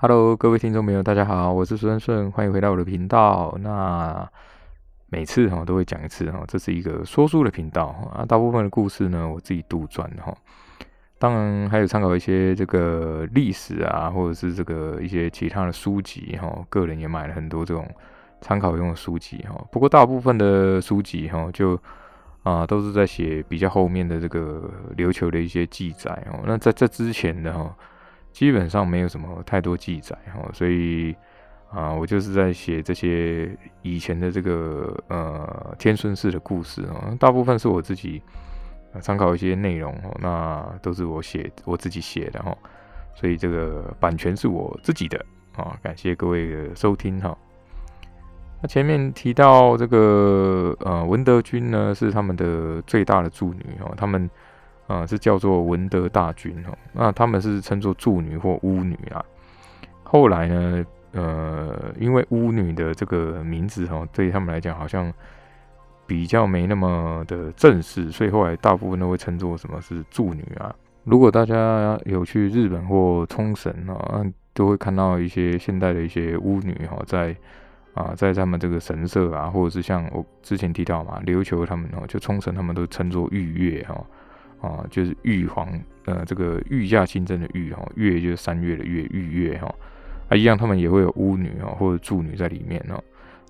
Hello，各位听众朋友，大家好，我是孙顺，欢迎回到我的频道。那每次哈都会讲一次哈，这是一个说书的频道啊，大部分的故事呢我自己杜撰哈，当然还有参考一些这个历史啊，或者是这个一些其他的书籍哈，个人也买了很多这种参考用的书籍哈。不过大部分的书籍哈就。啊，都是在写比较后面的这个琉球的一些记载哦。那在这之前的哈，基本上没有什么太多记载哈。所以啊，我就是在写这些以前的这个呃天孙氏的故事哦。大部分是我自己参考一些内容，那都是我写我自己写的哈。所以这个版权是我自己的啊。感谢各位的收听哈。那前面提到这个呃文德军呢，是他们的最大的助女哦，他们啊是叫做文德大军哦，那他们是称作助女或巫女啊。后来呢，呃，因为巫女的这个名字哦，对他们来讲好像比较没那么的正式，所以后来大部分都会称作什么是助女啊。如果大家有去日本或冲绳啊，都会看到一些现代的一些巫女哈，在。啊，在他们这个神社啊，或者是像我之前提到嘛，琉球他们哦，就冲绳他们都称作玉月哈，啊，就是玉皇呃，这个御驾亲征的御哈，月就是三月的月，玉月哈，啊，一样他们也会有巫女哦，或者助女在里面哦。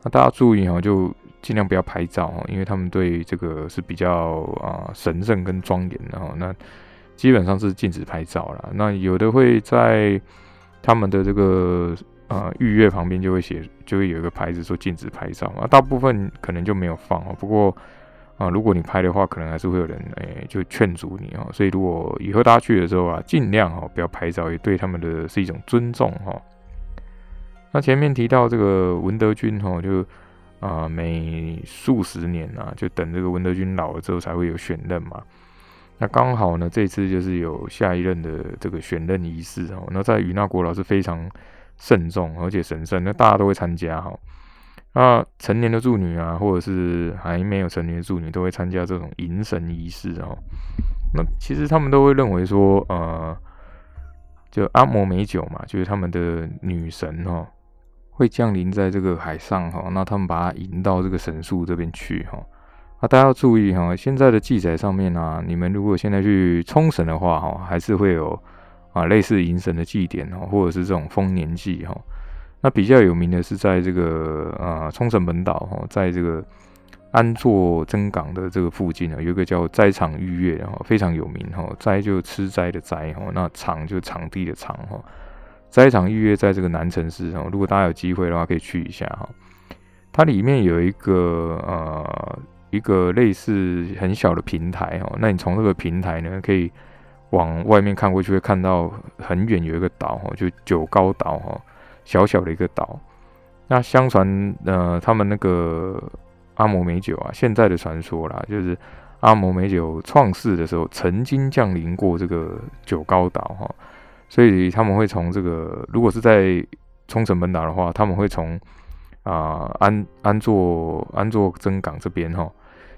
那大家注意哦，就尽量不要拍照哦，因为他们对这个是比较啊神圣跟庄严的哦，那基本上是禁止拍照了。那有的会在他们的这个。啊，预约旁边就会写，就会有一个牌子说禁止拍照啊。大部分可能就没有放哦。不过啊，如果你拍的话，可能还是会有人诶，就劝阻你哦。所以如果以后大家去的时候啊，尽量哈不要拍照，也对他们的是一种尊重哈。那前面提到这个文德军哈，就啊每数十年啊，就等这个文德军老了之后才会有选任嘛。那刚好呢，这次就是有下一任的这个选任仪式哦。那在与那国老师非常。慎重而且神圣，那大家都会参加哈。那成年的助女啊，或者是还没有成年的助女，都会参加这种迎神仪式哦。那其实他们都会认为说，呃，就阿摩美酒嘛，就是他们的女神哦，会降临在这个海上哈。那他们把它引到这个神树这边去哈。啊，大家要注意哈，现在的记载上面呢，你们如果现在去冲绳的话哈，还是会有。啊，类似迎神的祭典哦，或者是这种丰年祭哈。那比较有名的是在这个呃冲绳本岛哈，在这个安座真港的这个附近呢，有一个叫斋场御月哈，非常有名哈。斋就吃斋的斋哈，那场就场地的场哈。斋场御月在这个南城市哈，如果大家有机会的话，可以去一下哈。它里面有一个呃一个类似很小的平台哈，那你从这个平台呢可以。往外面看过去，会看到很远有一个岛哈，就九高岛哈，小小的一个岛。那相传呃，他们那个阿摩美酒啊，现在的传说啦，就是阿摩美酒创世的时候，曾经降临过这个九高岛哈，所以他们会从这个，如果是在冲绳本岛的话，他们会从啊安安座安座真港这边哈。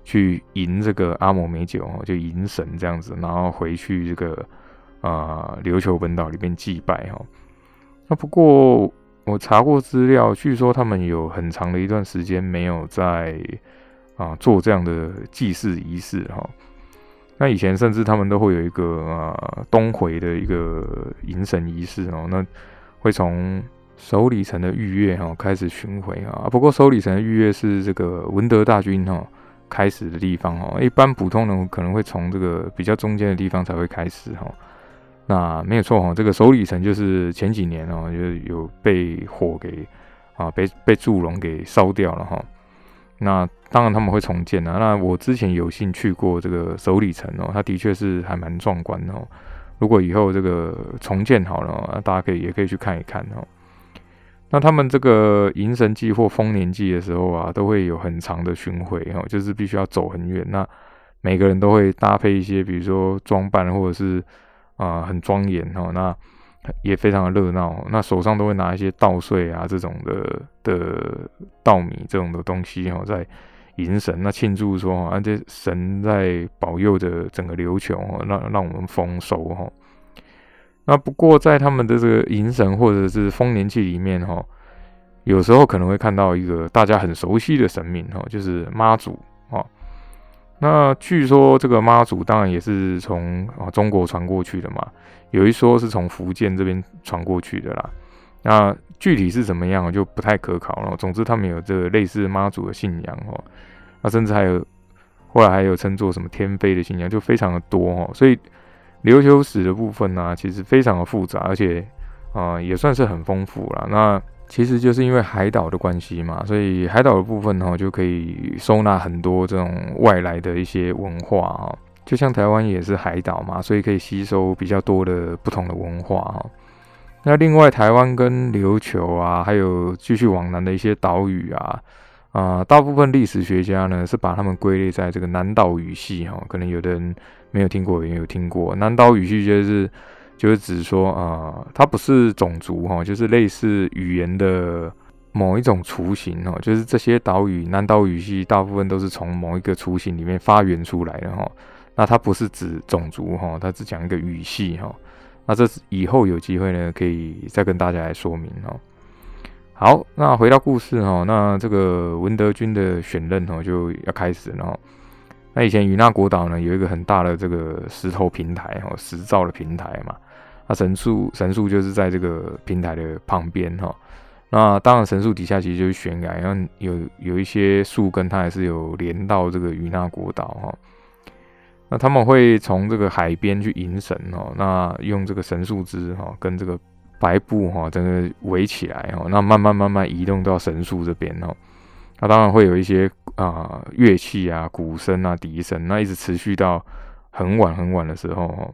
去迎这个阿摩美酒哦，就迎神这样子，然后回去这个啊琉球本岛里面祭拜哈。那不过我查过资料，据说他们有很长的一段时间没有在啊做这样的祭祀仪式哈。那以前甚至他们都会有一个啊东回的一个迎神仪式哦，那会从首里城的御月哈开始巡回啊。不过首里城的御月是这个文德大军哈。开始的地方哦，一般普通人可能会从这个比较中间的地方才会开始哈。那没有错哈，这个首里城就是前几年哦，就有被火给啊，被被祝融给烧掉了哈。那当然他们会重建的。那我之前有幸去过这个首里城哦，它的确是还蛮壮观哦。如果以后这个重建好了，大家可以也可以去看一看哦。那他们这个迎神祭或丰年祭的时候啊，都会有很长的巡回哈，就是必须要走很远。那每个人都会搭配一些，比如说装扮或者是啊很庄严哈，那也非常的热闹。那手上都会拿一些稻穗啊这种的的稻米这种的东西哈，在迎神，那庆祝说啊这神在保佑着整个琉球哦，让让我们丰收哈。那不过在他们的这个迎神或者是丰年祭里面哈，有时候可能会看到一个大家很熟悉的神明哈，就是妈祖。那据说这个妈祖当然也是从啊中国传过去的嘛，有一说是从福建这边传过去的啦。那具体是怎么样就不太可考了。总之他们有这个类似妈祖的信仰哦，那甚至还有后来还有称作什么天妃的信仰，就非常的多哦。所以琉球史的部分呢，其实非常的复杂，而且啊也算是很丰富了。那其实就是因为海岛的关系嘛，所以海岛的部分哈就可以收纳很多这种外来的一些文化哈，就像台湾也是海岛嘛，所以可以吸收比较多的不同的文化哈。那另外台湾跟琉球啊，还有继续往南的一些岛屿啊，啊，大部分历史学家呢是把它们归类在这个南岛语系哈，可能有的人没有听过，也有听过南岛语系就是。就是指说啊，它不是种族哈，就是类似语言的某一种雏形哈，就是这些岛屿南岛语系大部分都是从某一个雏形里面发源出来的哈。那它不是指种族哈，它只讲一个语系哈。那这以后有机会呢，可以再跟大家来说明哦。好，那回到故事哈，那这个文德军的选任哈就要开始了。那以前与那国岛呢有一个很大的这个石头平台哈，石造的平台嘛。那神树神树就是在这个平台的旁边哈，那当然神树底下其实就是悬崖，然后有有一些树根它还是有连到这个与那国岛哈。那他们会从这个海边去引神哦，那用这个神树枝哈跟这个白布哈整个围起来哈，那慢慢慢慢移动到神树这边哦。那当然会有一些啊乐器啊鼓声啊笛声，那一直持续到很晚很晚的时候哦。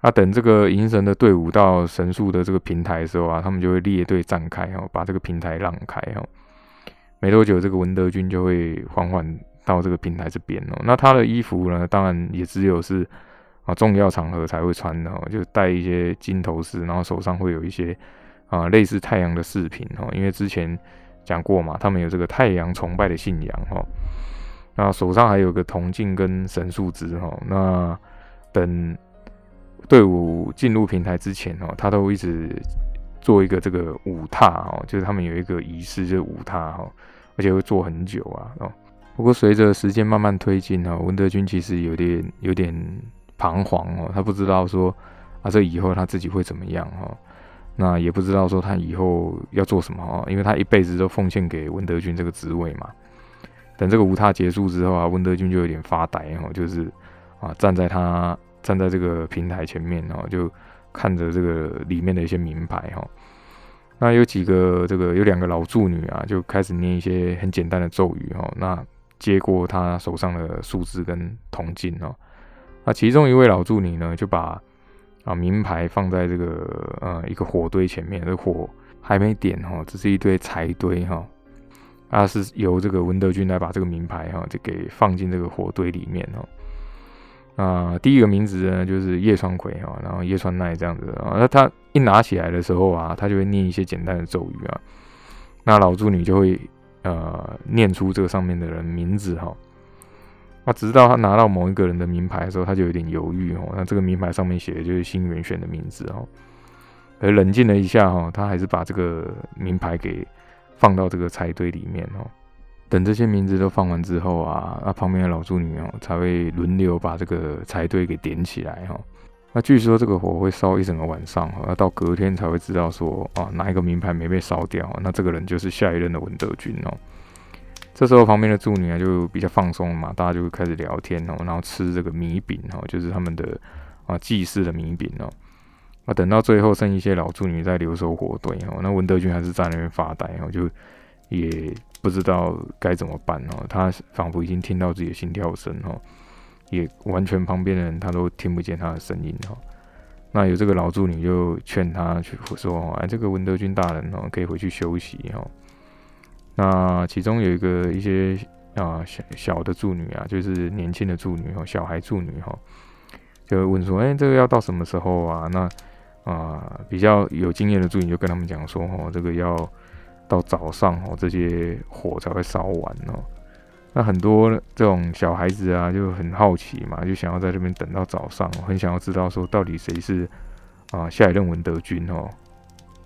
那等这个银神的队伍到神树的这个平台的时候啊，他们就会列队站开哦，把这个平台让开哦。没多久，这个文德军就会缓缓到这个平台这边哦。那他的衣服呢，当然也只有是啊重要场合才会穿的哦，就戴一些金头饰，然后手上会有一些啊类似太阳的饰品哦，因为之前讲过嘛，他们有这个太阳崇拜的信仰哈。那手上还有个铜镜跟神树枝哈。那等。队伍进入平台之前哦，他都一直做一个这个舞踏哦，就是他们有一个仪式，就是舞踏哈，而且会做很久啊哦。不过随着时间慢慢推进哦，文德军其实有点有点彷徨哦，他不知道说啊这以后他自己会怎么样哈，那也不知道说他以后要做什么哦，因为他一辈子都奉献给文德军这个职位嘛。等这个舞踏结束之后啊，文德军就有点发呆哦，就是啊站在他。站在这个平台前面哦，就看着这个里面的一些名牌哈。那有几个这个有两个老助女啊，就开始念一些很简单的咒语哈。那接过他手上的树枝跟铜镜哦。那其中一位老助女呢，就把啊名牌放在这个呃一个火堆前面，这火还没点哈，只是一堆柴堆哈。啊，是由这个文德军来把这个名牌哈就给放进这个火堆里面哦。啊，第一个名字呢就是叶川葵哈，然后叶川奈这样子啊，那他一拿起来的时候啊，他就会念一些简单的咒语啊，那老助女就会呃念出这个上面的人名字哈，那直到他拿到某一个人的名牌的时候，他就有点犹豫哦，那这个名牌上面写的就是新元选的名字哦，而冷静了一下哈，他还是把这个名牌给放到这个柴堆里面哦。等这些名字都放完之后啊，那旁边的老助女哦才会轮流把这个柴堆给点起来哈。那据说这个火会烧一整个晚上哈，要到隔天才会知道说啊哪一个名牌没被烧掉，那这个人就是下一任的文德军哦。这时候旁边的助女啊就比较放松嘛，大家就开始聊天哦，然后吃这个米饼哦，就是他们的啊祭祀的米饼哦。那等到最后剩一些老助女在留守火堆哦，那文德军还是在那边发呆哦，就也。不知道该怎么办哦，他仿佛已经听到自己的心跳声哦，也完全旁边的人他都听不见他的声音哦。那有这个老助女就劝他去说：“哎，这个文德军大人哦，可以回去休息哦。”那其中有一个一些啊小小的助女啊，就是年轻的助女哦，小孩助女哈，就问说：“哎，这个要到什么时候啊？”那啊比较有经验的助女就跟他们讲说：“哦，这个要。”到早上哦，这些火才会烧完哦。那很多这种小孩子啊，就很好奇嘛，就想要在这边等到早上，很想要知道说到底谁是啊下一任文德军哦。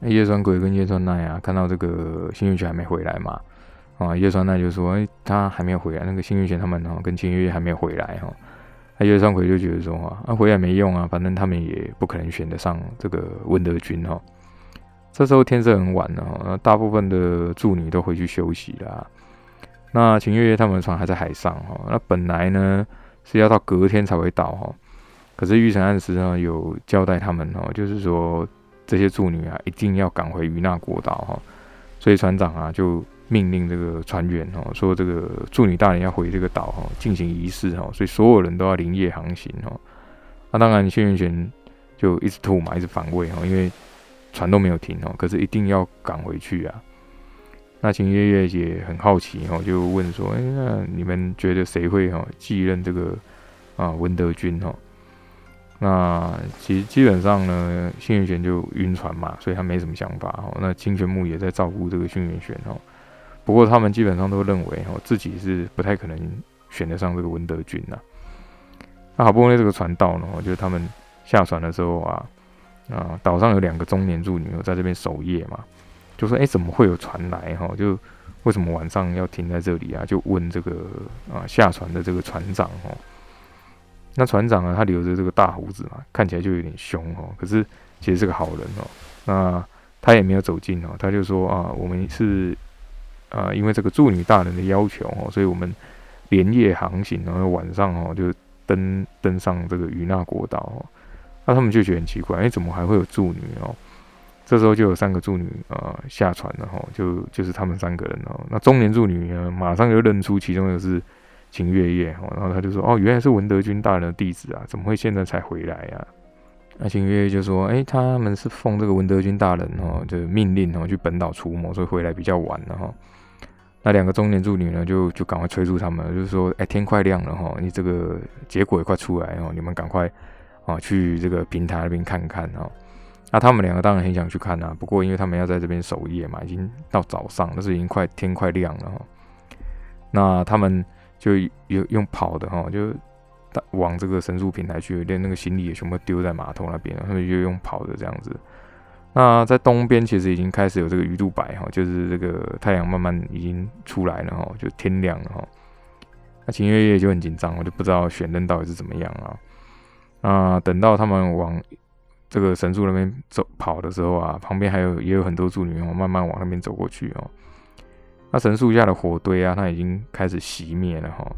那叶川鬼跟叶川奈啊，看到这个幸运犬还没回来嘛，啊叶川奈就说，哎他还没有回来，那个幸运犬他们哦跟青月还没有回来哈。那叶川鬼就觉得说啊，啊回来没用啊，反正他们也不可能选得上这个文德军哈。这时候天色很晚了，那大部分的助女都回去休息啦。那秦月月他们的船还在海上哈，那本来呢是要到隔天才会到哈，可是玉成暗时呢有交代他们哦，就是说这些助女啊一定要赶回于那国岛哈，所以船长啊就命令这个船员哦，说这个助女大人要回这个岛哈进行仪式哈，所以所有人都要连夜航行哈。那当然谢元玄就一直吐嘛，一直反胃哈，因为。船都没有停哦，可是一定要赶回去啊！那秦月月也很好奇哦，就问说：“哎，那你们觉得谁会哈继任这个啊文德军哦？”那其实基本上呢，幸运玄就晕船嘛，所以他没什么想法哦。那清泉木也在照顾这个幸运玄哦，不过他们基本上都认为哦自己是不太可能选得上这个文德军呐。那好不容易这个船到了，就是他们下船的时候啊。啊，岛上有两个中年妇女在这边守夜嘛，就说：“哎，怎么会有船来？哈，就为什么晚上要停在这里啊？”就问这个啊下船的这个船长哦。那船长啊，他留着这个大胡子嘛，看起来就有点凶哦。可是其实是个好人哦。那他也没有走近哦，他就说：“啊，我们是啊，因为这个助女大人的要求哦，所以我们连夜航行，然后晚上哦就登登上这个与那国岛哦。”那他们就觉得很奇怪，哎，怎么还会有助女哦？这时候就有三个助女啊下船了哈，就就是他们三个人哦。那中年助女呢，马上就认出其中一个是秦月夜哈，然后他就说：“哦，原来是文德军大人的弟子啊，怎么会现在才回来呀？”那秦月夜就说：“哎，他们是奉这个文德军大人哦的命令哦去本岛除魔，所以回来比较晚了哈。”那两个中年助女呢，就就赶快催促他们，就是说：“哎，天快亮了哈，你这个结果也快出来哦，你们赶快。”啊，去这个平台那边看看哦。那他们两个当然很想去看啊，不过因为他们要在这边守夜嘛，已经到早上，但是已经快天快亮了哈。那他们就有用跑的哈，就往这个神树平台去，连那个行李也全部丢在码头那边，他们就用跑的这样子。那在东边其实已经开始有这个鱼肚白哈，就是这个太阳慢慢已经出来了哈，就天亮了哈。那秦月夜就很紧张，我就不知道选灯到底是怎么样啊。啊，等到他们往这个神树那边走跑的时候啊，旁边还有也有很多助女哦，慢慢往那边走过去哦。那神树下的火堆啊，它已经开始熄灭了哈。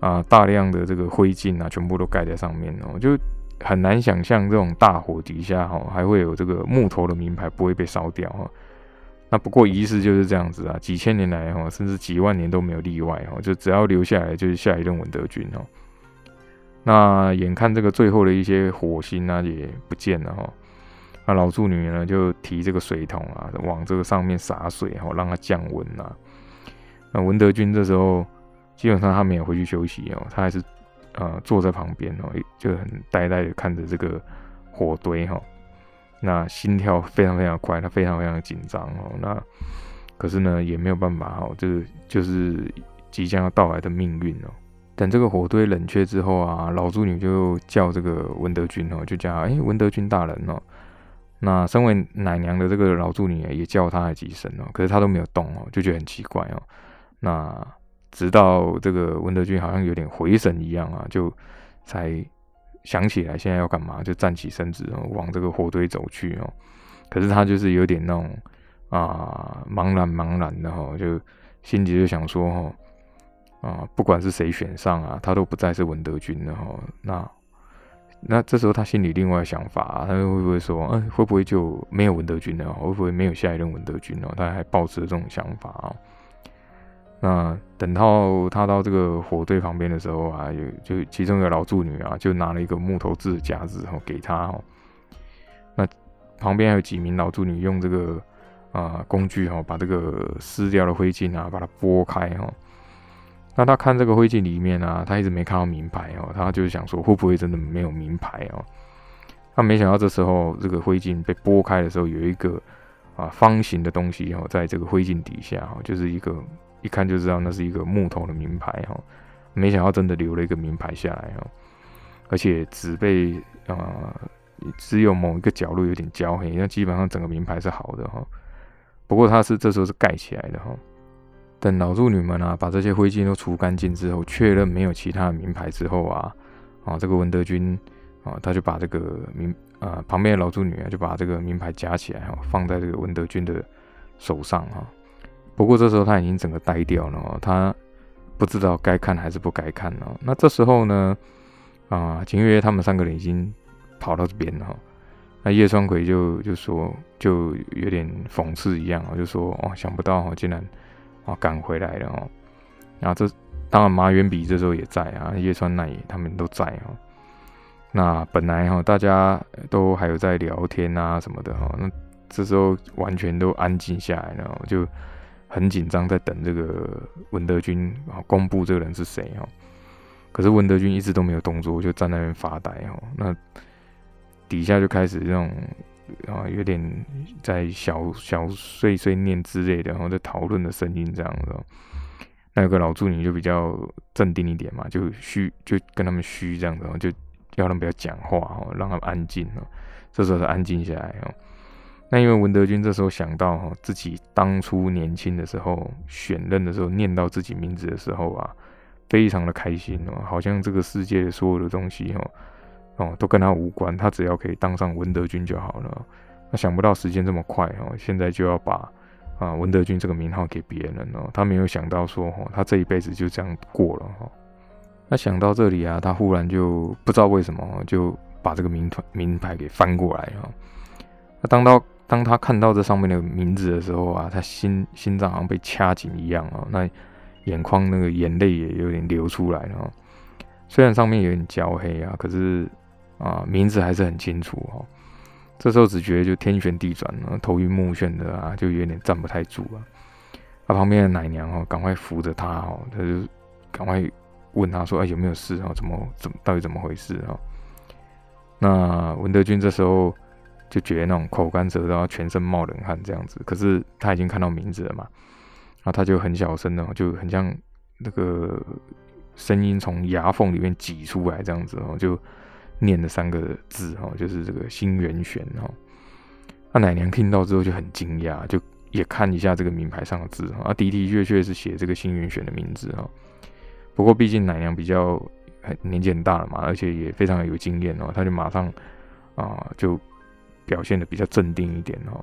啊，大量的这个灰烬啊，全部都盖在上面哦，就很难想象这种大火底下哈，还会有这个木头的名牌不会被烧掉哈。那不过仪式就是这样子啊，几千年来哈，甚至几万年都没有例外哈，就只要留下来就是下一任文德军哦。那眼看这个最后的一些火星呢也不见了哈，那老助女呢就提这个水桶啊，往这个上面洒水哈，让它降温呐。那文德军这时候基本上他没有回去休息哦，他还是呃坐在旁边哦，就很呆呆的看着这个火堆哈。那心跳非常非常快，他非常非常紧张哦。那可是呢也没有办法哦，这个就是即将要到来的命运哦。等这个火堆冷却之后啊，老助女就叫这个文德军哦，就叫哎文德军大人哦。那身为奶娘的这个老助女也叫他几声哦，可是他都没有动哦，就觉得很奇怪哦。那直到这个文德军好像有点回神一样啊，就才想起来现在要干嘛，就站起身子哦，往这个火堆走去哦。可是他就是有点那种啊茫然茫然的哈，就心里就想说哈。啊，不管是谁选上啊，他都不再是文德军了哈。那那这时候他心里另外想法，他会不会说，嗯，会不会就没有文德军了？会不会没有下一任文德军了？他还抱持这种想法啊。那等到他到这个火堆旁边的时候啊，有就其中一个老助女啊，就拿了一个木头制的夹子哈给他哈。那旁边还有几名老助女用这个啊工具哈，把这个撕掉的灰烬啊，把它拨开哈。那他看这个灰烬里面啊，他一直没看到名牌哦，他就想说会不会真的没有名牌哦？他没想到这时候这个灰烬被拨开的时候，有一个啊方形的东西哦，在这个灰烬底下哈，就是一个一看就知道那是一个木头的名牌哈。没想到真的留了一个名牌下来哦，而且纸被啊只有某一个角落有点焦黑，那基本上整个名牌是好的哈。不过它是这时候是盖起来的哈。等老助女们啊把这些灰烬都除干净之后，确认没有其他的名牌之后啊，啊，这个文德军啊，他就把这个名啊旁边的老助女啊就把这个名牌夹起来哈，放在这个文德军的手上哈。不过这时候他已经整个呆掉了，他不知道该看还是不该看了。那这时候呢，啊，秦月他们三个人已经跑到这边了。那叶双奎就就说，就有点讽刺一样啊，就说哦，想不到哦，竟然啊赶回来了哦。然后这当然马远比这时候也在啊，叶川奈他们都在哦。那本来哈大家都还有在聊天啊什么的哈，那这时候完全都安静下来了，就。很紧张，在等这个文德军啊公布这个人是谁哈。可是文德军一直都没有动作，就站在那边发呆哈。那底下就开始这种啊，有点在小小碎碎念之类的，然后在讨论的声音这样子。那有个老助理就比较镇定一点嘛，就嘘，就跟他们嘘这样子，就要他们不要讲话哈，让他们安静哦。这时候才安静下来哦。那因为文德军这时候想到，自己当初年轻的时候选任的时候念到自己名字的时候啊，非常的开心哦，好像这个世界所有的东西哦哦都跟他无关，他只要可以当上文德军就好了。那想不到时间这么快哦，现在就要把啊文德军这个名号给别人了。他没有想到说哦，他这一辈子就这样过了哈。那想到这里啊，他忽然就不知道为什么就把这个名团名牌给翻过来哈。那当到当他看到这上面的名字的时候啊，他心心脏好像被掐紧一样啊，那眼眶那个眼泪也有点流出来了。虽然上面有点焦黑啊，可是啊，名字还是很清楚哦。这时候只觉得就天旋地转啊，头晕目眩的啊，就有点站不太住啊。他旁边的奶娘哦，赶快扶着他哦，他就赶快问他说：“哎，有没有事啊？怎么怎么到底怎么回事啊？”那文德军这时候。就觉得那种口干舌燥，全身冒冷汗这样子。可是他已经看到名字了嘛，然后他就很小声的，就很像那个声音从牙缝里面挤出来这样子哦，就念的三个字哦，就是这个新元玄哦。那奶娘听到之后就很惊讶，就也看一下这个名牌上的字啊，的的确确是写这个新元玄的名字哦。不过毕竟奶娘比较年纪很大了嘛，而且也非常有经验哦，他就马上啊就。表现的比较镇定一点哦。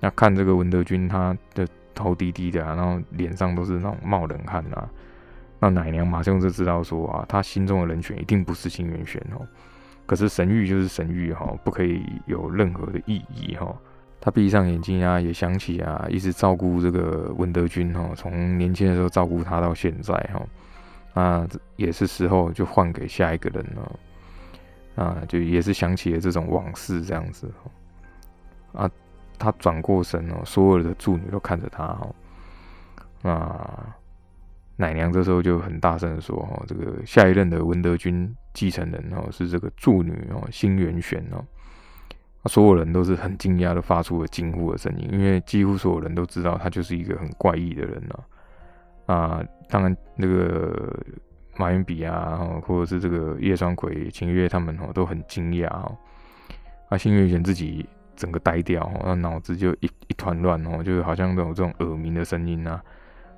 那看这个文德军，他的头低低的，然后脸上都是那种冒冷汗啊。那奶娘马上就知道说啊，他心中的人选一定不是新元玄哦。可是神谕就是神谕哈，不可以有任何的意义哈。他闭上眼睛啊，也想起啊，一直照顾这个文德军哈，从年轻的时候照顾他到现在哈，啊，也是时候就换给下一个人了。啊，就也是想起了这种往事这样子，啊，他转过身哦，所有的助女都看着他哈，那奶娘这时候就很大声的说哈，这个下一任的文德军继承人哦是这个助女哦新元玄哦，所有人都是很惊讶的发出了惊呼的声音，因为几乎所有人都知道他就是一个很怪异的人了，啊，当然那个。马云比啊，或者是这个叶双葵、秦月他们哦，都很惊讶哦。啊，新月玄自己整个呆掉哦，那脑子就一一团乱哦，就好像都有这种耳鸣的声音啊，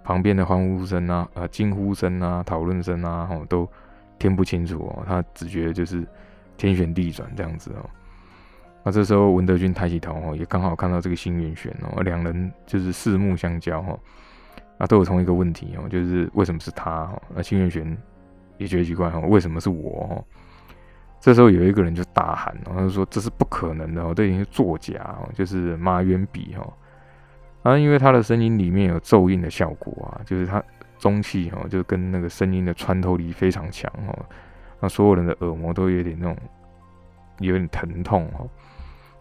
旁边的欢呼声啊、啊惊呼声啊、讨论声啊，哦都听不清楚哦。他只觉得就是天旋地转这样子哦。那这时候文德军抬起头哦，也刚好看到这个新月玄哦，两人就是四目相交哦，啊都有同一个问题哦，就是为什么是他哦？那新月玄。也觉得奇怪哈，为什么是我？这时候有一个人就大喊，然后说这是不可能的哦，这已经是作假哦，就是马远比哈啊，因为他的声音里面有咒印的效果啊，就是他中气哈，就跟那个声音的穿透力非常强哦，那所有人的耳膜都有点那种有点疼痛哦。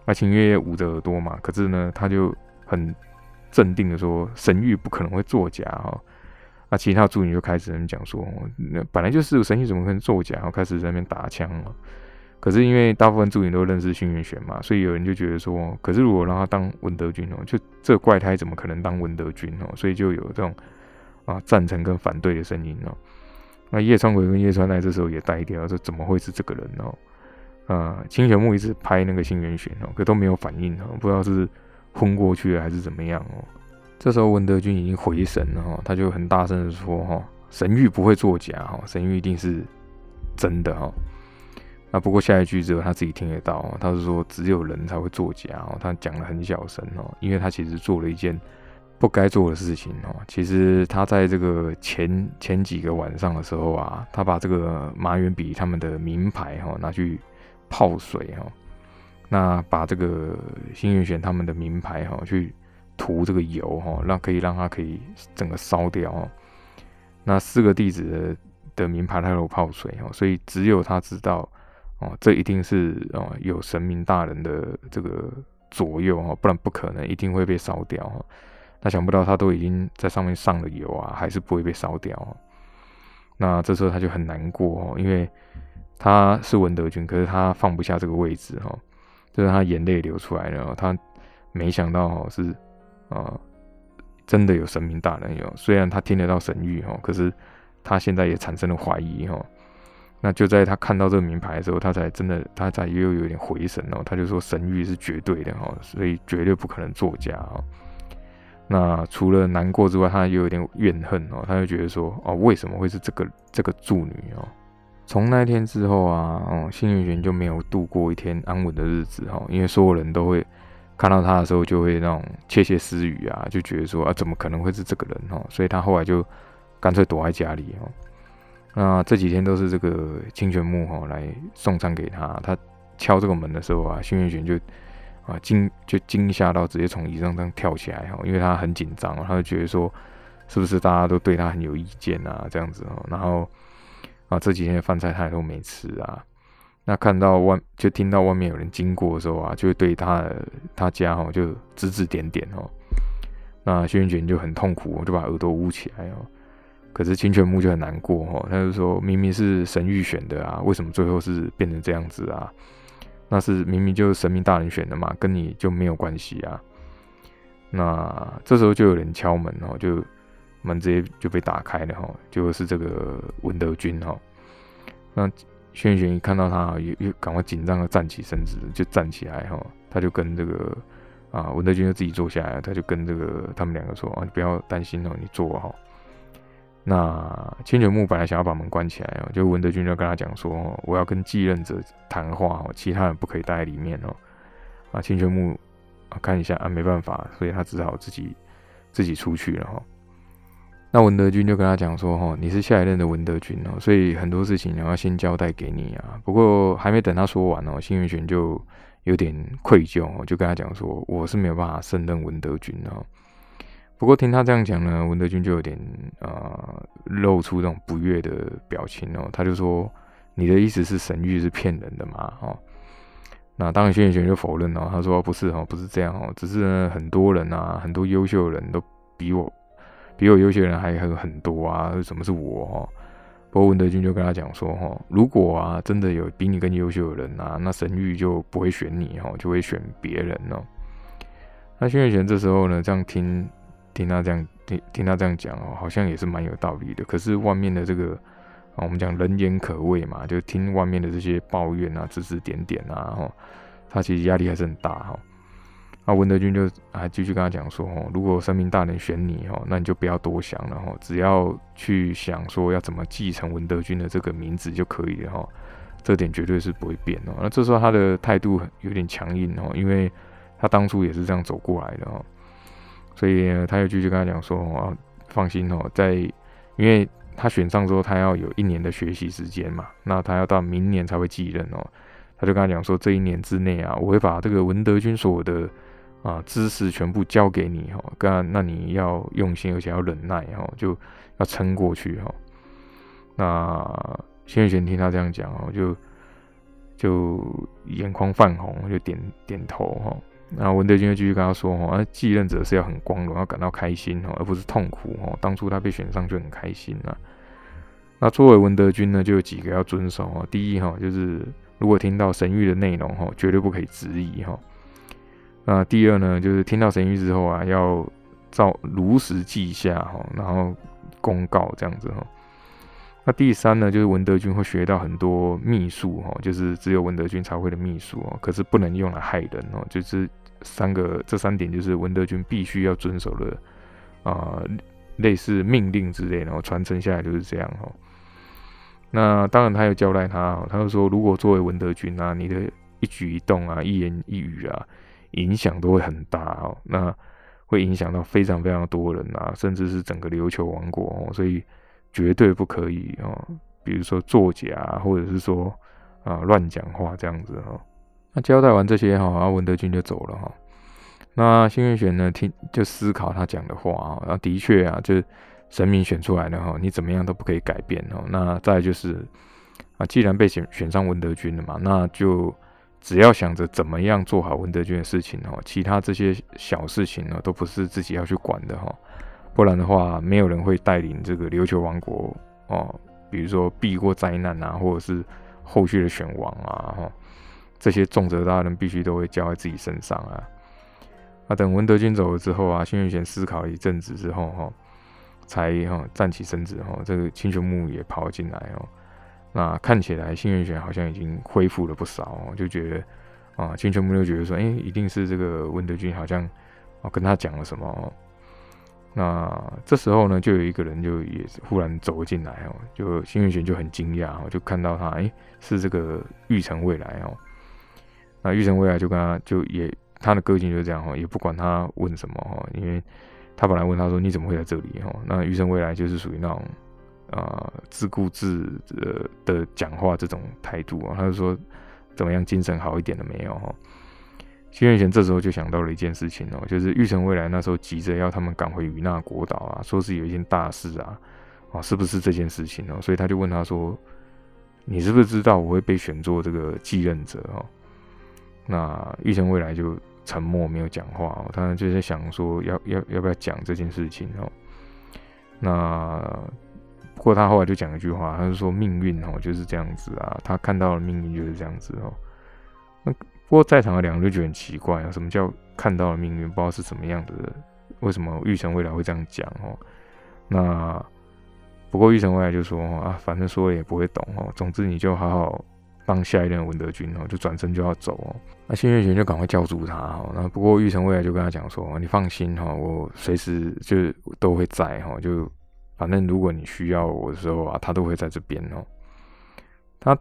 那秦月捂着耳朵嘛，可是呢，他就很镇定的说，神谕不可能会作假哈。那其他助理就开始讲说，那本来就是神谕，怎么可能作假？然后开始在那边打枪了。可是因为大部分助理都认识幸运玄嘛，所以有人就觉得说，可是如果让他当文德军哦，就这怪胎怎么可能当文德军哦？所以就有这种啊赞成跟反对的声音哦。那叶川葵跟叶川奈这时候也呆掉，说怎么会是这个人哦？啊，清泉木一直拍那个新元玄哦，可都没有反应哦，不知道是昏过去了还是怎么样哦。这时候文德军已经回神了哈，他就很大声的说哈，神谕不会作假哈，神谕一定是真的哈。那不过下一句之后他自己听得到，他是说只有人才会作假哦，他讲的很小声哦，因为他其实做了一件不该做的事情哦。其实他在这个前前几个晚上的时候啊，他把这个马远比他们的名牌哈拿去泡水哈，那把这个新月玄他们的名牌哈去。涂这个油哈，让可以让它可以整个烧掉哦。那四个弟子的的名牌他都泡水哦，所以只有他知道哦，这一定是哦有神明大人的这个左右哦，不然不可能一定会被烧掉哈。那想不到他都已经在上面上了油啊，还是不会被烧掉。那这时候他就很难过哦，因为他是文德军，可是他放不下这个位置哈，就是他眼泪流出来了，他没想到是。啊，真的有神明大人有，虽然他听得到神谕哈，可是他现在也产生了怀疑哈。那就在他看到这个名牌的时候，他才真的，他才又有点回神哦。他就说神谕是绝对的哈，所以绝对不可能作假哦。那除了难过之外，他又有点怨恨哦，他就觉得说哦，为什么会是这个这个助女哦？从那一天之后啊，哦，幸运玄就没有度过一天安稳的日子哈，因为所有人都会。看到他的时候，就会那种窃窃私语啊，就觉得说啊，怎么可能会是这个人哦？所以他后来就干脆躲在家里哦。那这几天都是这个清泉木哈来送餐给他。他敲这个门的时候啊，幸运玄就啊惊就惊吓到直接从椅子上跳起来哈，因为他很紧张，他就觉得说是不是大家都对他很有意见啊这样子哦。然后啊这几天的饭菜他也都没吃啊。那看到外，就听到外面有人经过的时候啊，就对他他家哈就指指点点哦。那轩辕卷就很痛苦，就把耳朵捂起来哦。可是清泉木就很难过哦，他就说明明是神谕选的啊，为什么最后是变成这样子啊？那是明明就是神明大人选的嘛，跟你就没有关系啊。那这时候就有人敲门哦，就门直接就被打开了哈，就是这个文德军哈。那轩轩一看到他，又又赶快紧张的站起身子，就站起来哈，他就跟这个啊文德军就自己坐下来，他就跟这个他们两个说啊，你不要担心哦，你坐哈。那千泉木本来想要把门关起来哦，就文德军就跟他讲说，我要跟继任者谈话哦，其他人不可以待在里面哦。啊，千泉木啊看一下啊，没办法，所以他只好自己自己出去了哈。那文德军就跟他讲说：“哈，你是下一任的文德军哦，所以很多事情你要先交代给你啊。不过还没等他说完哦，新元玄就有点愧疚，就跟他讲说：我是没有办法胜任文德军哦。不过听他这样讲呢，文德军就有点呃露出这种不悦的表情哦，他就说：你的意思是神谕是骗人的嘛？哦，那当然新元玄就否认哦，他说不是哦，不是这样哦，只是呢很多人啊，很多优秀的人都比我。”比我优秀的人还有很多啊！什么是我？哦，不过文德军就跟他讲说：哈，如果啊真的有比你更优秀的人啊，那神谕就不会选你哦，就会选别人哦。那轩辕玄这时候呢，这样听听他这样听听他这样讲哦，好像也是蛮有道理的。可是外面的这个啊，我们讲人言可畏嘛，就听外面的这些抱怨啊、指指点点啊，哈，他其实压力还是很大哈。那文德军就还继续跟他讲说：“哦，如果神明大人选你哦，那你就不要多想了哈，只要去想说要怎么继承文德军的这个名字就可以了哈，这点绝对是不会变哦。那这时候他的态度有点强硬哦，因为他当初也是这样走过来的哦，所以呢他又继续跟他讲说：哦，放心哦，在因为他选上之后，他要有一年的学习时间嘛，那他要到明年才会继任哦。他就跟他讲说，这一年之内啊，我会把这个文德军所有的。”啊，知识全部交给你哈，那那你要用心，而且要忍耐哈，就要撑过去哈。那谢玄听他这样讲哦，就就眼眶泛红，就点点头哈。那文德军就继续跟他说哈，继任者是要很光荣，要感到开心哈，而不是痛苦哈。当初他被选上就很开心呐。那作为文德军呢，就有几个要遵守哈。第一哈，就是如果听到神谕的内容哈，绝对不可以质疑哈。那第二呢，就是听到神谕之后啊，要照如实记下哈，然后公告这样子哈。那第三呢，就是文德军会学到很多秘术哈，就是只有文德军才会的秘术哦，可是不能用来害人哦，就是三个这三点就是文德军必须要遵守的啊，类似命令之类的，传承下来就是这样哈。那当然他有交代他，他就说如果作为文德军啊，你的一举一动啊，一言一语啊，影响都会很大哦，那会影响到非常非常多人啊，甚至是整个琉球王国哦，所以。绝对不可以哦，比如说作假，或者是说啊乱讲话这样子哈。那交代完这些哈，然后文德军就走了哈。那幸运选呢，听就思考他讲的话啊，然后的确啊，就是神明选出来的哈，你怎么样都不可以改变哦。那再就是啊，既然被选选上文德军了嘛，那就只要想着怎么样做好文德军的事情哦，其他这些小事情呢，都不是自己要去管的哈。不然的话，没有人会带领这个琉球王国哦，比如说避过灾难啊，或者是后续的选王啊，哈，这些重责大任必须都会交在自己身上啊。那等文德军走了之后啊，新元贤思考了一阵子之后，哈，才哈站起身子，哈，这个清泉木也跑进来哦。那看起来新元贤好像已经恢复了不少哦，就觉得啊，清泉木就觉得说，哎，一定是这个文德军好像啊跟他讲了什么。那这时候呢，就有一个人就也忽然走了进来哦，就新月玄就很惊讶哦，就看到他，哎，是这个玉成未来哦。那玉成未来就跟他就也他的个性就是这样哈，也不管他问什么哈，因为他本来问他说你怎么会在这里哈？那玉成未来就是属于那种啊自顾自的的讲话这种态度啊，他就说怎么样精神好一点了没有哈？新元贤这时候就想到了一件事情哦，就是玉成未来那时候急着要他们赶回与那国岛啊，说是有一件大事啊，啊，是不是这件事情哦？所以他就问他说：“你是不是知道我会被选做这个继任者哦？”那玉成未来就沉默没有讲话哦，他就在想说要要要不要讲这件事情哦。那不过他后来就讲一句话，他就说命运哦就是这样子啊，他看到了命运就是这样子哦。那。不过在场的两个就觉得很奇怪啊，什么叫看到了命运？不知道是什么样的，为什么玉成未来会这样讲哦？那不过玉成未来就说啊，反正说了也不会懂哦。总之你就好好当下一任文德军哦，就转身就要走哦。那新月玄就赶快叫住他哦。那不过玉成未来就跟他讲说，你放心哈，我随时就都会在哈，就反正如果你需要我的时候啊，他都会在这边哦。他。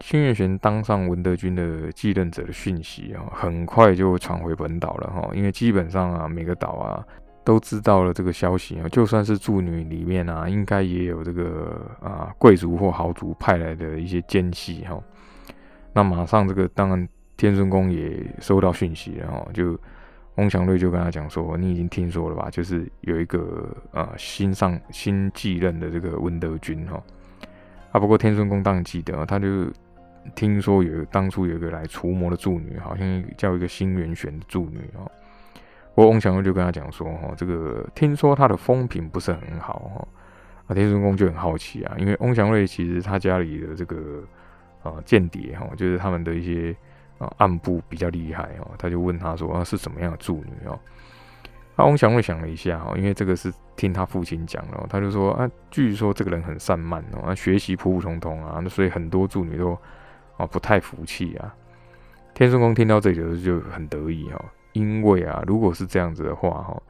新月玄当上文德军的继任者的讯息啊，很快就传回本岛了哈。因为基本上啊，每个岛啊都知道了这个消息啊。就算是助女里面啊，应该也有这个啊贵族或豪族派来的一些奸细哈。那马上这个当然天孙宫也收到讯息了哈，就翁祥瑞就跟他讲说：“你已经听说了吧？就是有一个啊新上新继任的这个文德军哈。啊，不过天孙宫当然记得，他就。”听说有当初有一个来除魔的助女，好像叫一个新元玄的助女哦。不过翁祥瑞就跟他讲说，哈，这个听说他的风评不是很好哦。啊，天孙公就很好奇啊，因为翁祥瑞其实他家里的这个啊间谍哈，就是他们的一些啊暗部比较厉害哦。他就问他说，啊是什么样的助女哦？阿翁祥瑞想了一下哈，因为这个是听他父亲讲了，他就说啊，据说这个人很散漫哦，学习普普通通啊，那所以很多助女都。啊，不太服气啊！天顺宫听到这里的就很得意哈，因为啊，如果是这样子的话哈，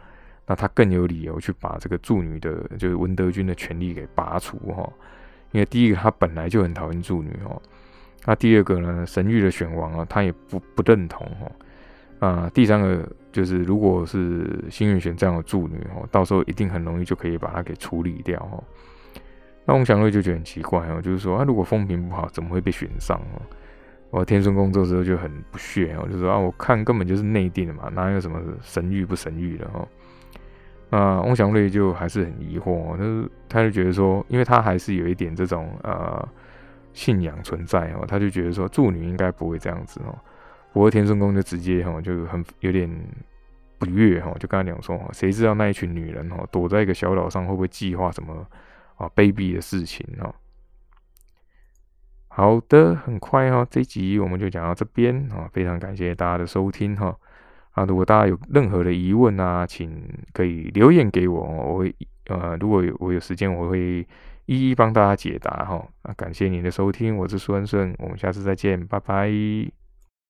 那他更有理由去把这个助女的，就是文德军的权力给拔除哈。因为第一个他本来就很讨厌助女哈，那第二个呢，神域的选王啊，他也不不认同哈。啊，第三个就是如果是幸运选这样的助女哦，到时候一定很容易就可以把他给处理掉哈。那翁祥瑞就觉得很奇怪哦，就是说啊，如果风评不好，怎么会被选上哦？我天孙宫这时候就很不屑哦，就说啊，我看根本就是内定的嘛，哪有什么神谕不神谕的哦？那翁祥瑞就还是很疑惑，就是他就觉得说，因为他还是有一点这种呃信仰存在哦，他就觉得说助女应该不会这样子哦。不过天孙宫就直接哈就很有点不悦哈，就跟他讲说，谁知道那一群女人哈躲在一个小岛上会不会计划什么？啊，卑鄙的事情哦。好的，很快哦，这集我们就讲到这边啊，非常感谢大家的收听哈。啊，如果大家有任何的疑问啊，请可以留言给我，我会呃，如果有我有时间，我会一一帮大家解答哈。那感谢您的收听，我是苏恩顺，我们下次再见，拜拜。